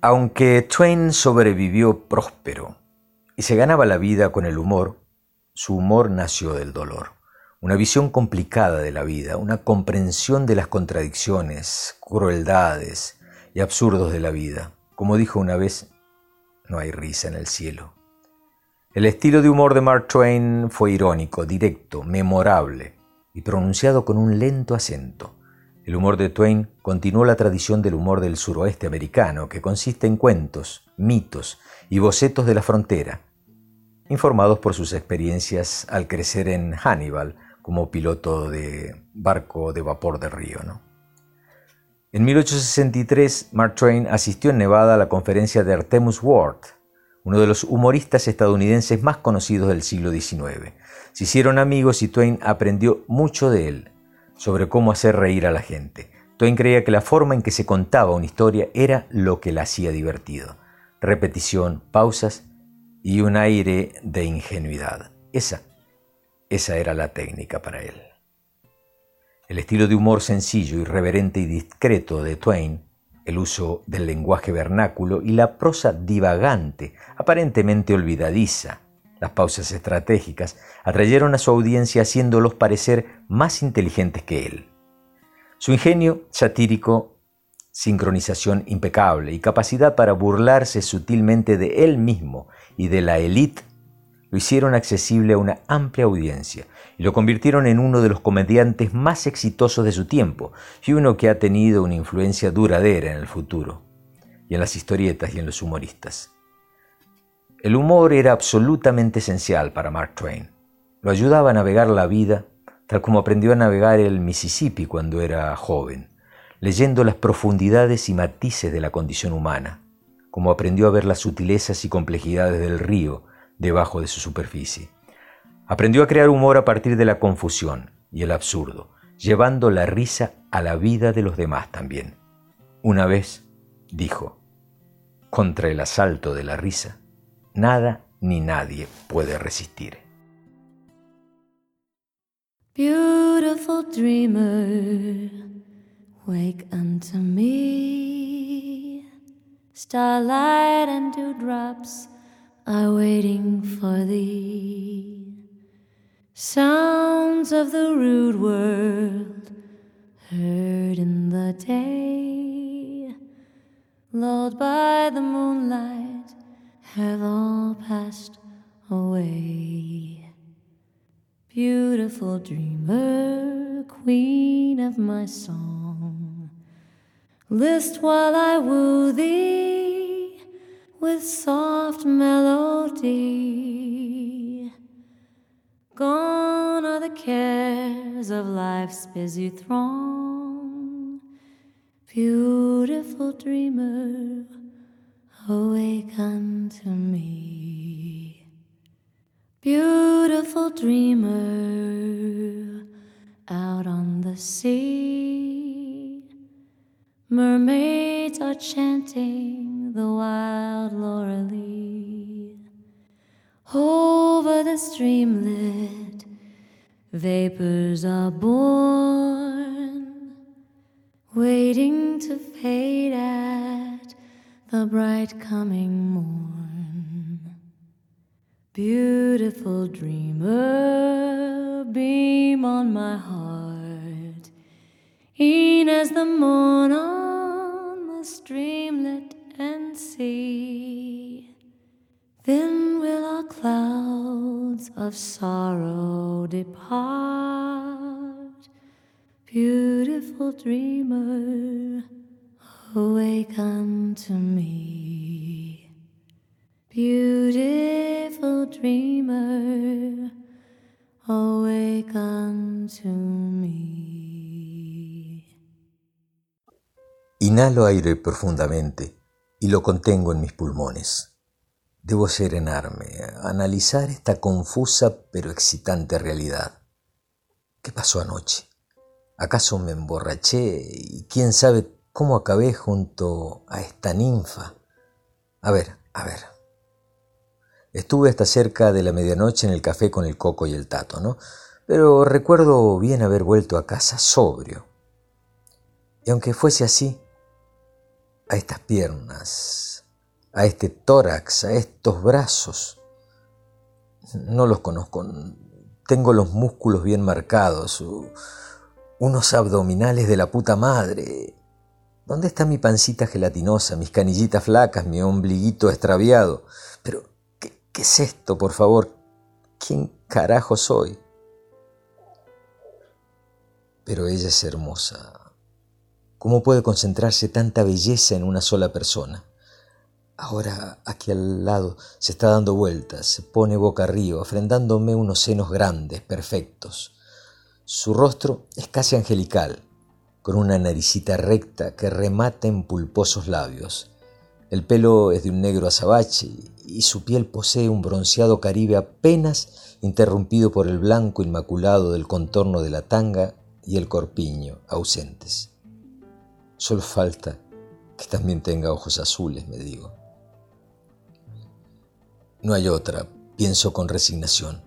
Aunque Twain sobrevivió próspero y se ganaba la vida con el humor, su humor nació del dolor, una visión complicada de la vida, una comprensión de las contradicciones, crueldades y absurdos de la vida. Como dijo una vez no hay risa en el cielo. El estilo de humor de Mark Twain fue irónico, directo, memorable y pronunciado con un lento acento. El humor de Twain continuó la tradición del humor del suroeste americano, que consiste en cuentos, mitos y bocetos de la frontera, informados por sus experiencias al crecer en Hannibal como piloto de barco de vapor de río. ¿no? En 1863, Mark Twain asistió en Nevada a la conferencia de Artemus Ward, uno de los humoristas estadounidenses más conocidos del siglo XIX. Se hicieron amigos y Twain aprendió mucho de él, sobre cómo hacer reír a la gente. Twain creía que la forma en que se contaba una historia era lo que la hacía divertido. Repetición, pausas y un aire de ingenuidad. Esa, esa era la técnica para él. El estilo de humor sencillo, irreverente y discreto de Twain, el uso del lenguaje vernáculo y la prosa divagante, aparentemente olvidadiza, las pausas estratégicas, atrayeron a su audiencia haciéndolos parecer más inteligentes que él. Su ingenio satírico, sincronización impecable y capacidad para burlarse sutilmente de él mismo y de la élite lo hicieron accesible a una amplia audiencia y lo convirtieron en uno de los comediantes más exitosos de su tiempo y uno que ha tenido una influencia duradera en el futuro, y en las historietas y en los humoristas. El humor era absolutamente esencial para Mark Twain. Lo ayudaba a navegar la vida tal como aprendió a navegar el Mississippi cuando era joven, leyendo las profundidades y matices de la condición humana, como aprendió a ver las sutilezas y complejidades del río debajo de su superficie. Aprendió a crear humor a partir de la confusión y el absurdo, llevando la risa a la vida de los demás también. Una vez dijo, contra el asalto de la risa, nada ni nadie puede resistir. Beautiful dreamer, wake unto me. Starlight and dewdrops are waiting for thee. Sounds of the rude world heard in the day, lulled by the moonlight, have all passed away. Beautiful dreamer, queen of my song, list while I woo thee with soft melody. Gone are the cares of life's busy throng. Beautiful dreamer, awake unto me. Beautiful dreamer, out on the sea. Mermaids are chanting the wild Lorelei. Over the streamlet, vapors are born, waiting to fade at the bright coming morn. Beautiful dreamer, beam on my heart, e'en as the morn on the streamlet sea. Then will our clouds of sorrow depart. Beautiful dreamer, awake unto me. Beautiful dreamer, awake unto me. Inhalo aire profundamente y lo contengo en mis pulmones. Debo serenarme, analizar esta confusa pero excitante realidad. ¿Qué pasó anoche? ¿Acaso me emborraché y quién sabe cómo acabé junto a esta ninfa? A ver, a ver. Estuve hasta cerca de la medianoche en el café con el coco y el tato, ¿no? Pero recuerdo bien haber vuelto a casa sobrio. Y aunque fuese así, a estas piernas, a este tórax, a estos brazos. No los conozco. Tengo los músculos bien marcados, unos abdominales de la puta madre. ¿Dónde está mi pancita gelatinosa, mis canillitas flacas, mi ombliguito extraviado? Pero, ¿qué, qué es esto, por favor? ¿Quién carajo soy? Pero ella es hermosa. ¿Cómo puede concentrarse tanta belleza en una sola persona? Ahora aquí al lado se está dando vueltas, se pone boca arriba, ofrendándome unos senos grandes, perfectos. Su rostro es casi angelical, con una naricita recta que remata en pulposos labios. El pelo es de un negro azabache y su piel posee un bronceado caribe apenas interrumpido por el blanco inmaculado del contorno de la tanga y el corpiño ausentes. Solo falta que también tenga ojos azules, me digo. No hay otra, pienso con resignación.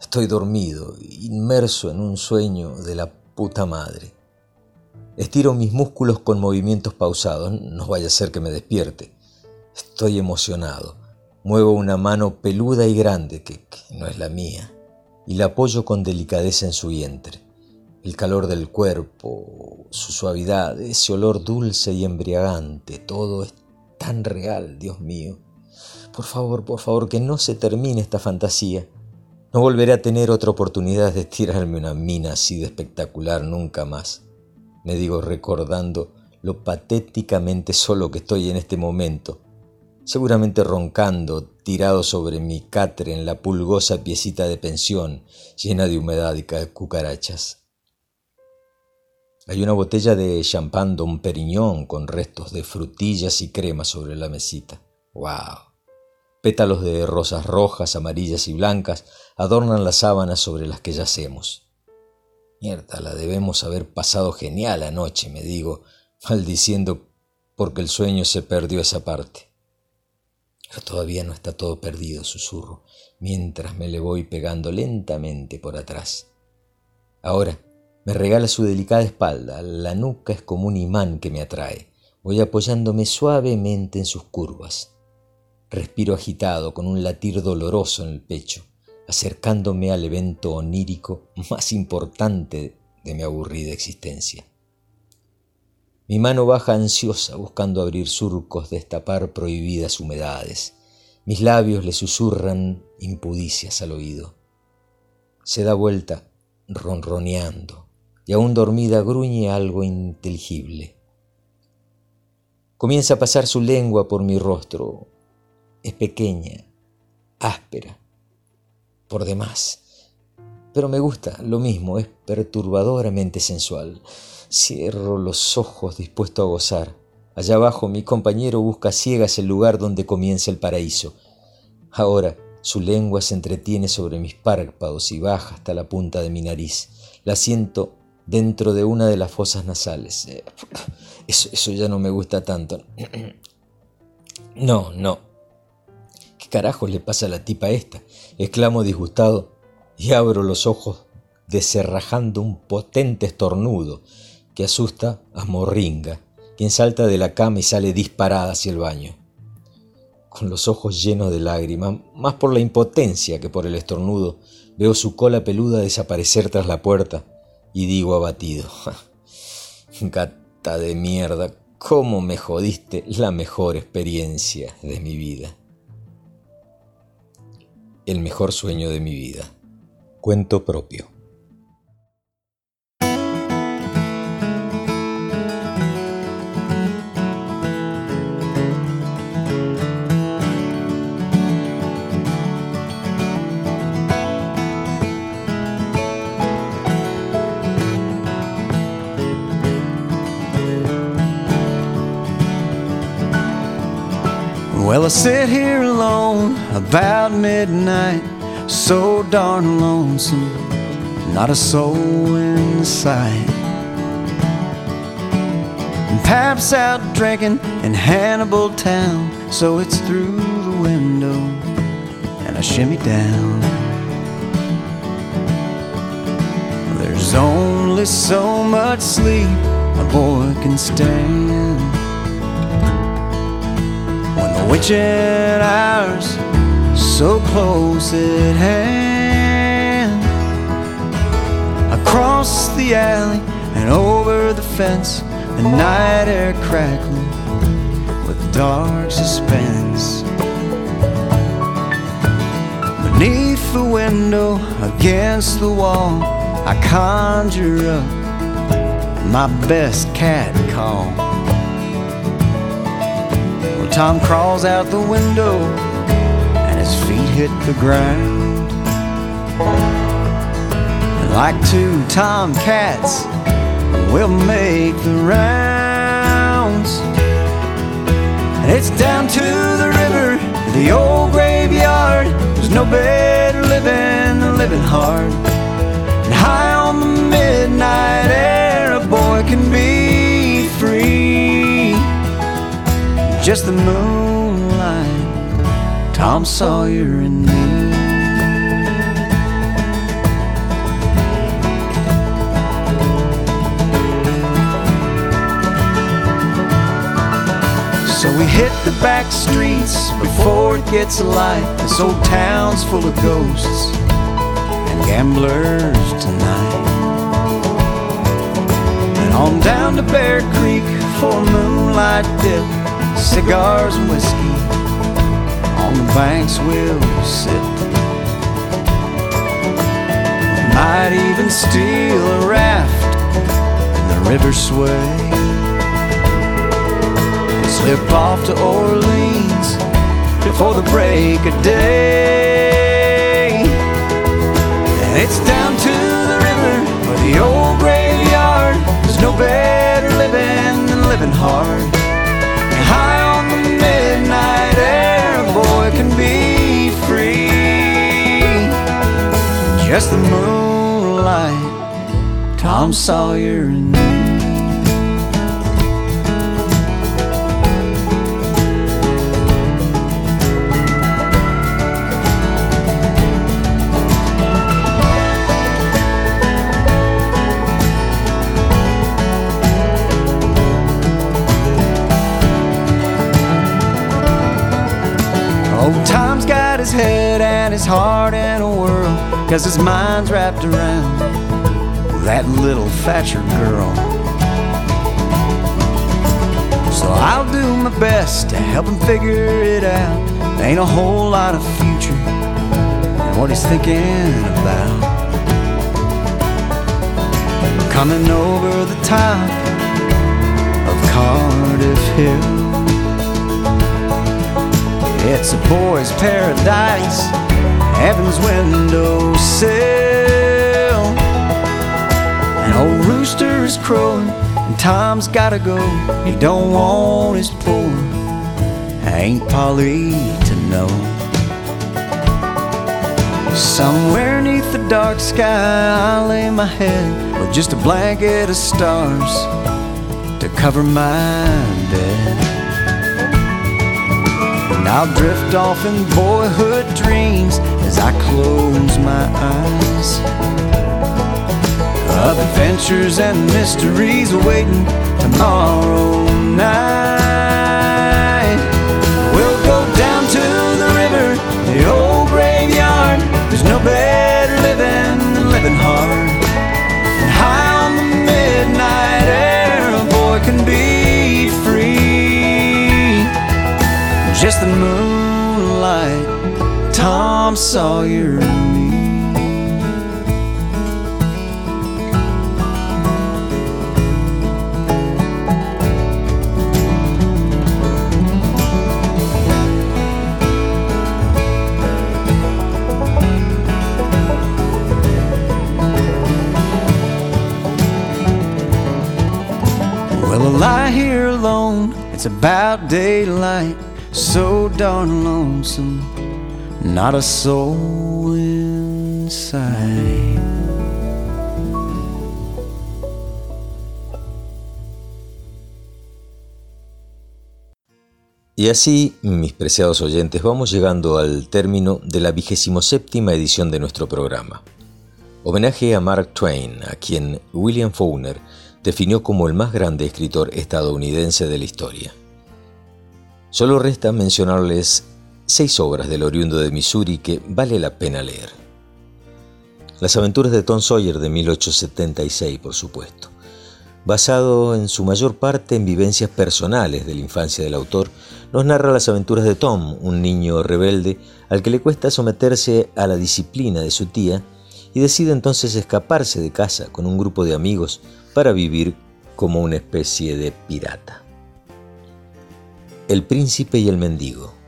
Estoy dormido, inmerso en un sueño de la puta madre. Estiro mis músculos con movimientos pausados, no vaya a ser que me despierte. Estoy emocionado. Muevo una mano peluda y grande, que, que no es la mía, y la apoyo con delicadeza en su vientre. El calor del cuerpo, su suavidad, ese olor dulce y embriagante, todo es tan real, Dios mío. Por favor, por favor, que no se termine esta fantasía. No volveré a tener otra oportunidad de tirarme una mina así de espectacular nunca más. Me digo recordando lo patéticamente solo que estoy en este momento, seguramente roncando, tirado sobre mi catre en la pulgosa piecita de pensión, llena de humedad y cucarachas. Hay una botella de champán Don Periñón con restos de frutillas y crema sobre la mesita. ¡Wow! Pétalos de rosas rojas, amarillas y blancas adornan las sábanas sobre las que yacemos. Mierda, la debemos haber pasado genial anoche, me digo, maldiciendo porque el sueño se perdió esa parte. Pero todavía no está todo perdido, susurro, mientras me le voy pegando lentamente por atrás. Ahora me regala su delicada espalda, la nuca es como un imán que me atrae. Voy apoyándome suavemente en sus curvas. Respiro agitado con un latir doloroso en el pecho, acercándome al evento onírico más importante de mi aburrida existencia. Mi mano baja ansiosa buscando abrir surcos, destapar prohibidas humedades. Mis labios le susurran impudicias al oído. Se da vuelta ronroneando y aún dormida gruñe algo inteligible. Comienza a pasar su lengua por mi rostro. Es pequeña, áspera, por demás. Pero me gusta, lo mismo, es perturbadoramente sensual. Cierro los ojos dispuesto a gozar. Allá abajo mi compañero busca ciegas el lugar donde comienza el paraíso. Ahora su lengua se entretiene sobre mis párpados y baja hasta la punta de mi nariz. La siento dentro de una de las fosas nasales. Eh, eso, eso ya no me gusta tanto. No, no. ¿Qué carajos le pasa a la tipa esta? exclamo disgustado y abro los ojos deserrajando un potente estornudo que asusta a Morringa, quien salta de la cama y sale disparada hacia el baño. Con los ojos llenos de lágrimas, más por la impotencia que por el estornudo, veo su cola peluda desaparecer tras la puerta y digo abatido, gata de mierda, ¿cómo me jodiste la mejor experiencia de mi vida? El mejor sueño de mi vida. Cuento propio. Well, I sit here alone about midnight, so darn lonesome, not a soul in sight. And Pap's out drinking in Hannibal Town, so it's through the window, and I shimmy down. There's only so much sleep a boy can stand witching hours so close at hand. Across the alley and over the fence, the night air crackling with dark suspense. Beneath the window, against the wall, I conjure up my best cat call. Tom crawls out the window and his feet hit the ground. And like two tomcats, we'll make the rounds. And it's down to the river, the old graveyard. There's no better living than living hard. And high on the midnight air, a boy can be free just the moonlight, Tom Sawyer and me. So we hit the back streets before it gets light. This old town's full of ghosts and gamblers tonight. And on down to Bear Creek for a moonlight dip cigars and whiskey. On the banks we'll sit. Might even steal a raft in the river sway. Slip off to Orleans before the break of day. And it's down to the river or the old graveyard. There's no better living than living hard Just the moonlight, Tom Sawyer and me. Head and his heart in a whirl, cause his mind's wrapped around that little Thatcher girl. So I'll do my best to help him figure it out. There Ain't a whole lot of future in what he's thinking about. Coming over the top of Cardiff Hill. It's a boy's paradise, heaven's windowsill. An old rooster is crowing, and Tom's gotta go. He don't want his poor Aunt Polly to know. Somewhere neath the dark sky, I lay my head with just a blanket of stars to cover my bed. And I'll drift off in boyhood dreams as I close my eyes. Of adventures and mysteries awaiting tomorrow night. Tom Sawyer and me. Well, I lie here alone, it's about daylight, so darn lonesome, not a soul in sight. Y así, mis preciados oyentes, vamos llegando al término de la vigésimo séptima edición de nuestro programa. Homenaje a Mark Twain, a quien William Faulkner definió como el más grande escritor estadounidense de la historia. Solo resta mencionarles seis obras del oriundo de Missouri que vale la pena leer. Las aventuras de Tom Sawyer de 1876, por supuesto. Basado en su mayor parte en vivencias personales de la infancia del autor, nos narra las aventuras de Tom, un niño rebelde al que le cuesta someterse a la disciplina de su tía y decide entonces escaparse de casa con un grupo de amigos para vivir como una especie de pirata. El príncipe y el mendigo.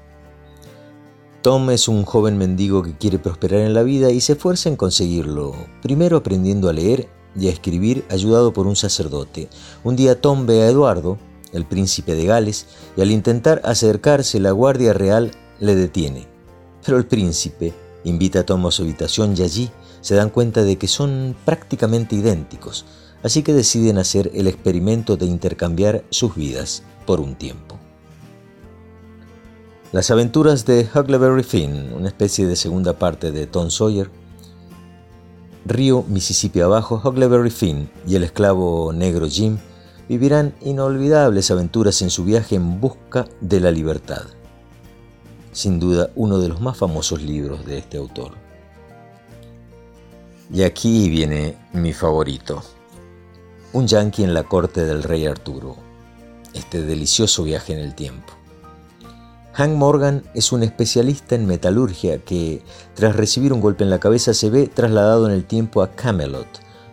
Tom es un joven mendigo que quiere prosperar en la vida y se esfuerza en conseguirlo, primero aprendiendo a leer y a escribir ayudado por un sacerdote. Un día Tom ve a Eduardo, el príncipe de Gales, y al intentar acercarse la guardia real le detiene. Pero el príncipe invita a Tom a su habitación y allí se dan cuenta de que son prácticamente idénticos, así que deciden hacer el experimento de intercambiar sus vidas por un tiempo. Las aventuras de Huckleberry Finn, una especie de segunda parte de Tom Sawyer, Río Mississippi abajo, Huckleberry Finn y el esclavo negro Jim vivirán inolvidables aventuras en su viaje en busca de la libertad. Sin duda uno de los más famosos libros de este autor. Y aquí viene mi favorito. Un yankee en la corte del rey Arturo. Este delicioso viaje en el tiempo. Hank Morgan es un especialista en metalurgia que, tras recibir un golpe en la cabeza, se ve trasladado en el tiempo a Camelot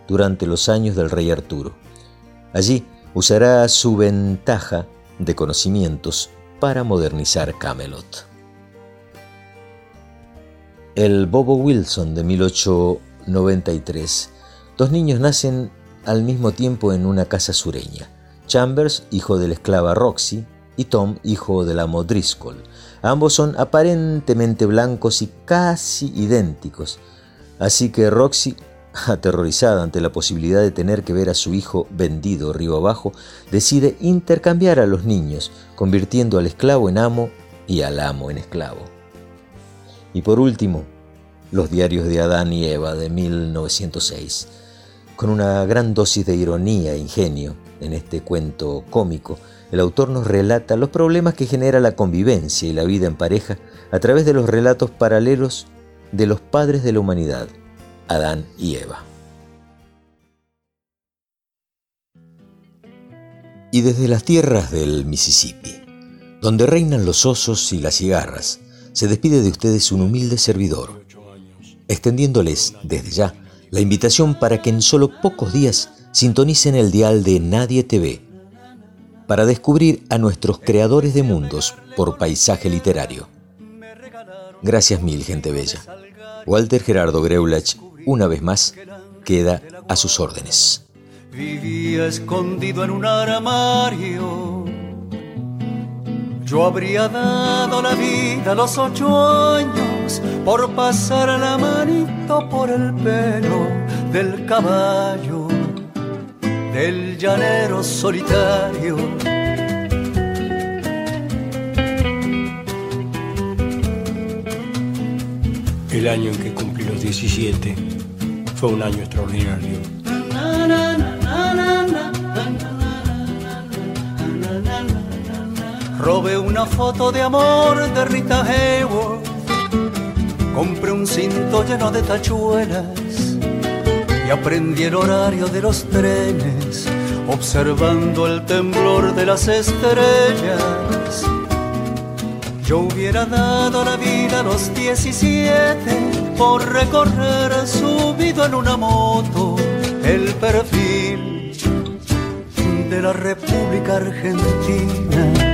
durante los años del rey Arturo. Allí usará su ventaja de conocimientos para modernizar Camelot. El Bobo Wilson de 1893. Dos niños nacen al mismo tiempo en una casa sureña. Chambers, hijo de la esclava Roxy, y Tom, hijo del amo Driscoll. Ambos son aparentemente blancos y casi idénticos. Así que Roxy, aterrorizada ante la posibilidad de tener que ver a su hijo vendido río abajo, decide intercambiar a los niños, convirtiendo al esclavo en amo y al amo en esclavo. Y por último, los diarios de Adán y Eva de 1906, con una gran dosis de ironía e ingenio en este cuento cómico, el autor nos relata los problemas que genera la convivencia y la vida en pareja a través de los relatos paralelos de los padres de la humanidad, Adán y Eva. Y desde las tierras del Mississippi, donde reinan los osos y las cigarras, se despide de ustedes un humilde servidor, extendiéndoles desde ya la invitación para que en solo pocos días sintonicen el dial de Nadie TV para descubrir a nuestros creadores de mundos por paisaje literario. Gracias mil, gente bella. Walter Gerardo Greulach, una vez más, queda a sus órdenes. Vivía escondido en un armario. Yo habría dado la vida a los ocho años por pasar la manito por el pelo del caballo, del llanero solitario. El año en que cumplí los 17 fue un año extraordinario. Robé una foto de amor de Rita Hayworth. Compré un cinto lleno de tachuelas y aprendí el horario de los trenes, observando el temblor de las estrellas. Yo hubiera dado la vida a los 17 por recorrer subido en una moto el perfil de la República Argentina.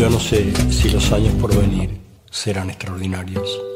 Yo no sé si los años por venir serán extraordinarios.